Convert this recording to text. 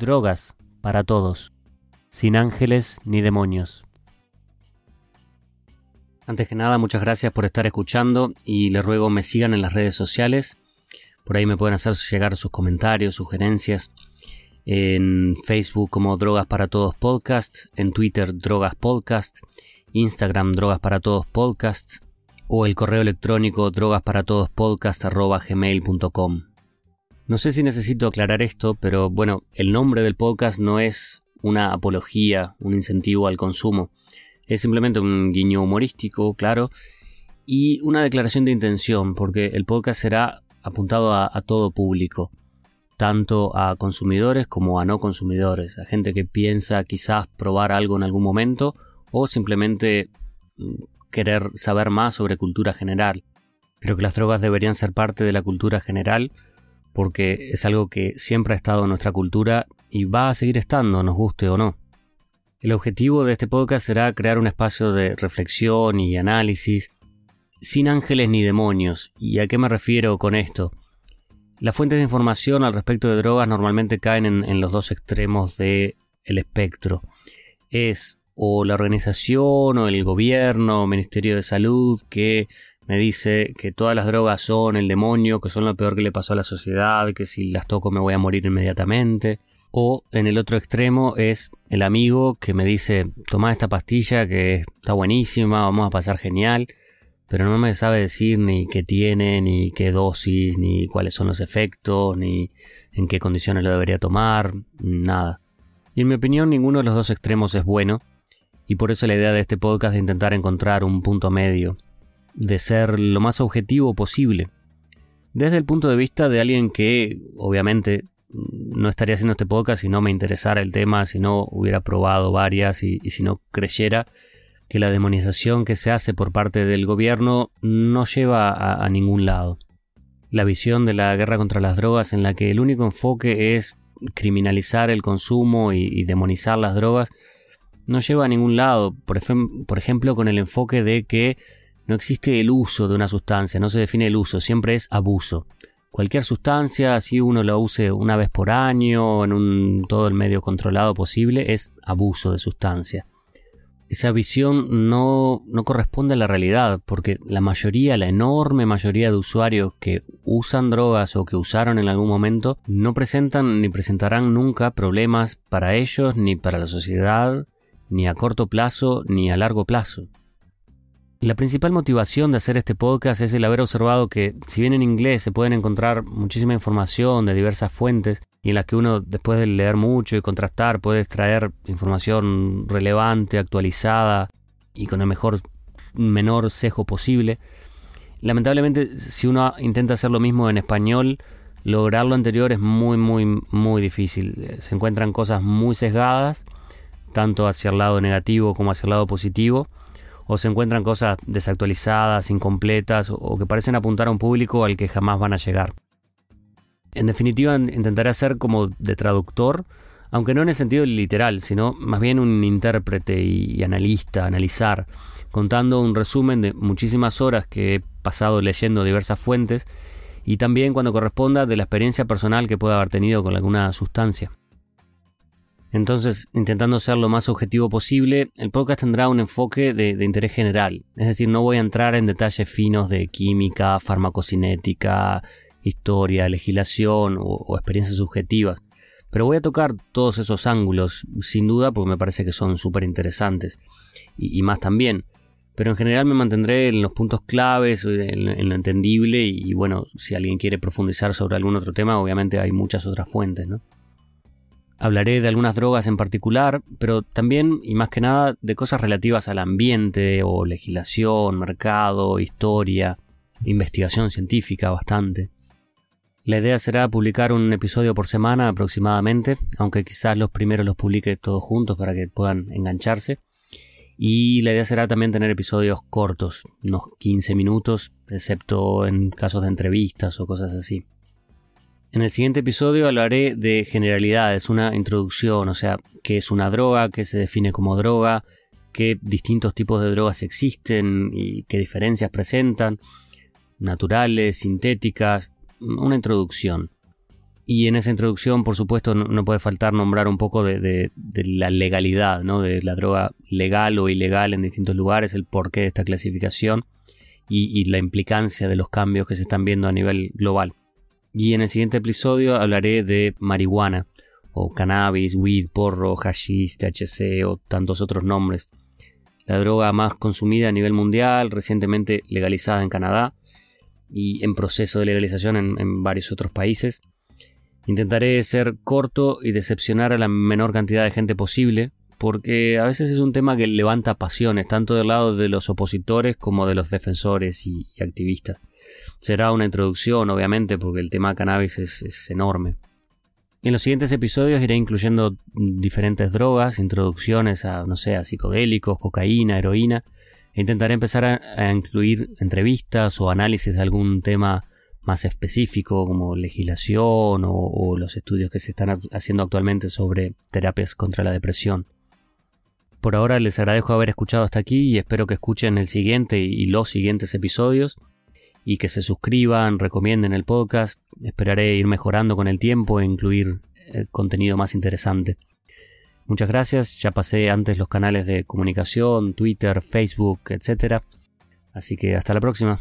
Drogas para todos, sin ángeles ni demonios. Antes que nada, muchas gracias por estar escuchando y les ruego me sigan en las redes sociales. Por ahí me pueden hacer llegar sus comentarios, sugerencias. En Facebook como Drogas para Todos Podcast, en Twitter Drogas Podcast, Instagram Drogas para Todos Podcast o el correo electrónico drogasparaTodosPodcast.gmail.com. No sé si necesito aclarar esto, pero bueno, el nombre del podcast no es una apología, un incentivo al consumo. Es simplemente un guiño humorístico, claro, y una declaración de intención, porque el podcast será apuntado a, todo público, tanto a consumidores como a no consumidores, a gente que piensa quizás probar algo en algún momento o simplemente mm, querer saber más sobre cultura general. Creo que las drogas deberían ser parte de la cultura general porque es algo que siempre ha estado en nuestra cultura y va a seguir estando, nos guste o no. El objetivo de este podcast será crear un espacio de reflexión y análisis sin ángeles ni demonios. ¿Y a qué me refiero con esto? Las fuentes de información al respecto de drogas normalmente caen en, los dos extremos del espectro. Es o la organización o el gobierno o Ministerio de Salud que me dice que todas las drogas son el demonio, que son lo peor que le pasó a la sociedad, que si las toco me voy a morir inmediatamente. O en el otro extremo es el amigo que me dice, toma esta pastilla que está buenísima, vamos a pasar genial, pero no me sabe decir ni qué tiene, ni qué dosis, ni cuáles son los efectos, ni en qué condiciones lo debería tomar, nada. Y en mi opinión ninguno de los dos extremos es bueno, y por eso la idea de este podcast es intentar encontrar un punto medio, de ser lo más objetivo posible. Desde el punto de vista de alguien que, obviamente, no estaría haciendo este podcast si no me interesara el tema, si no hubiera probado varias y, si no creyera que la demonización que se hace por parte del gobierno no lleva a, ningún lado. La visión de la guerra contra las drogas en la que el único enfoque es criminalizar el consumo y, demonizar las drogas no lleva a ningún lado. por ejemplo, con el enfoque de que no existe el uso de una sustancia, no se define el uso, siempre es abuso. Cualquier sustancia, si uno la use una vez por año, en un, todo el medio controlado posible, es abuso de sustancia. Esa visión no, no corresponde a la realidad, porque la mayoría, la enorme mayoría de usuarios que usan drogas o que usaron en algún momento, no presentan ni presentarán nunca problemas para ellos, ni para la sociedad, ni a corto plazo, ni a largo plazo. La principal motivación de hacer este podcast es el haber observado que, si bien en inglés se pueden encontrar muchísima información de diversas fuentes, y en las que uno, después de leer mucho y contrastar, puede extraer información relevante, actualizada y con el mejor, menor sesgo posible, lamentablemente, si uno intenta hacer lo mismo en español, lograr lo anterior es muy, muy, muy difícil. Se encuentran cosas muy sesgadas, tanto hacia el lado negativo como hacia el lado positivo o se encuentran cosas desactualizadas, incompletas o que parecen apuntar a un público al que jamás van a llegar. En definitiva, intentaré ser como de traductor, aunque no en el sentido literal, sino más bien un intérprete y, analista, analizar, contando un resumen de muchísimas horas que he pasado leyendo diversas fuentes y también cuando corresponda de la experiencia personal que pueda haber tenido con alguna sustancia. Entonces, intentando ser lo más objetivo posible, el podcast tendrá un enfoque de, interés general. Es decir, no voy a entrar en detalles finos de química, farmacocinética, historia, legislación o, experiencias subjetivas. Pero voy a tocar todos esos ángulos, sin duda, porque me parece que son súper interesantes. Y, más también. Pero en general me mantendré en los puntos claves, en, en lo entendible. Y, y bueno, si alguien quiere profundizar sobre algún otro tema, obviamente hay muchas otras fuentes, ¿no? Hablaré de algunas drogas en particular, pero también y más que nada de cosas relativas al ambiente o legislación, mercado, historia, investigación científica bastante. La idea será publicar un episodio por semana aproximadamente, aunque quizás los primeros los publique todos juntos para que puedan engancharse. Y la idea será también tener episodios cortos, unos 15 minutos, excepto en casos de entrevistas o cosas así. En el siguiente episodio hablaré de generalidades, una introducción, o sea, qué es una droga, qué se define como droga, qué distintos tipos de drogas existen y qué diferencias presentan, naturales, sintéticas, una introducción. Y en esa introducción, por supuesto, no, puede faltar nombrar un poco de, la legalidad, ¿no? de la droga legal o ilegal en distintos lugares, el porqué de esta clasificación y, la implicancia de los cambios que se están viendo a nivel global. Y en el siguiente episodio hablaré de marihuana, o cannabis, weed, porro, hashish, THC o tantos otros nombres. La droga más consumida a nivel mundial, recientemente legalizada en Canadá y en proceso de legalización en varios otros países. Intentaré ser corto y decepcionar a la menor cantidad de gente posible, porque a veces es un tema que levanta pasiones, tanto del lado de los opositores como de los defensores y, activistas. Será una introducción, obviamente, porque el tema cannabis es, enorme. En los siguientes episodios iré incluyendo diferentes drogas, introducciones a, no sé, a psicodélicos, cocaína, heroína, e intentaré empezar a incluir entrevistas o análisis de algún tema más específico como legislación o, los estudios que se están haciendo actualmente sobre terapias contra la depresión. Por ahora les agradezco haber escuchado hasta aquí y espero que escuchen el siguiente y los siguientes episodios y que se suscriban, recomienden el podcast. Esperaré ir mejorando con el tiempo e incluir eh, contenido más interesante. Muchas gracias, ya pasé antes los canales de comunicación, Twitter, Facebook, etc. Así que hasta la próxima.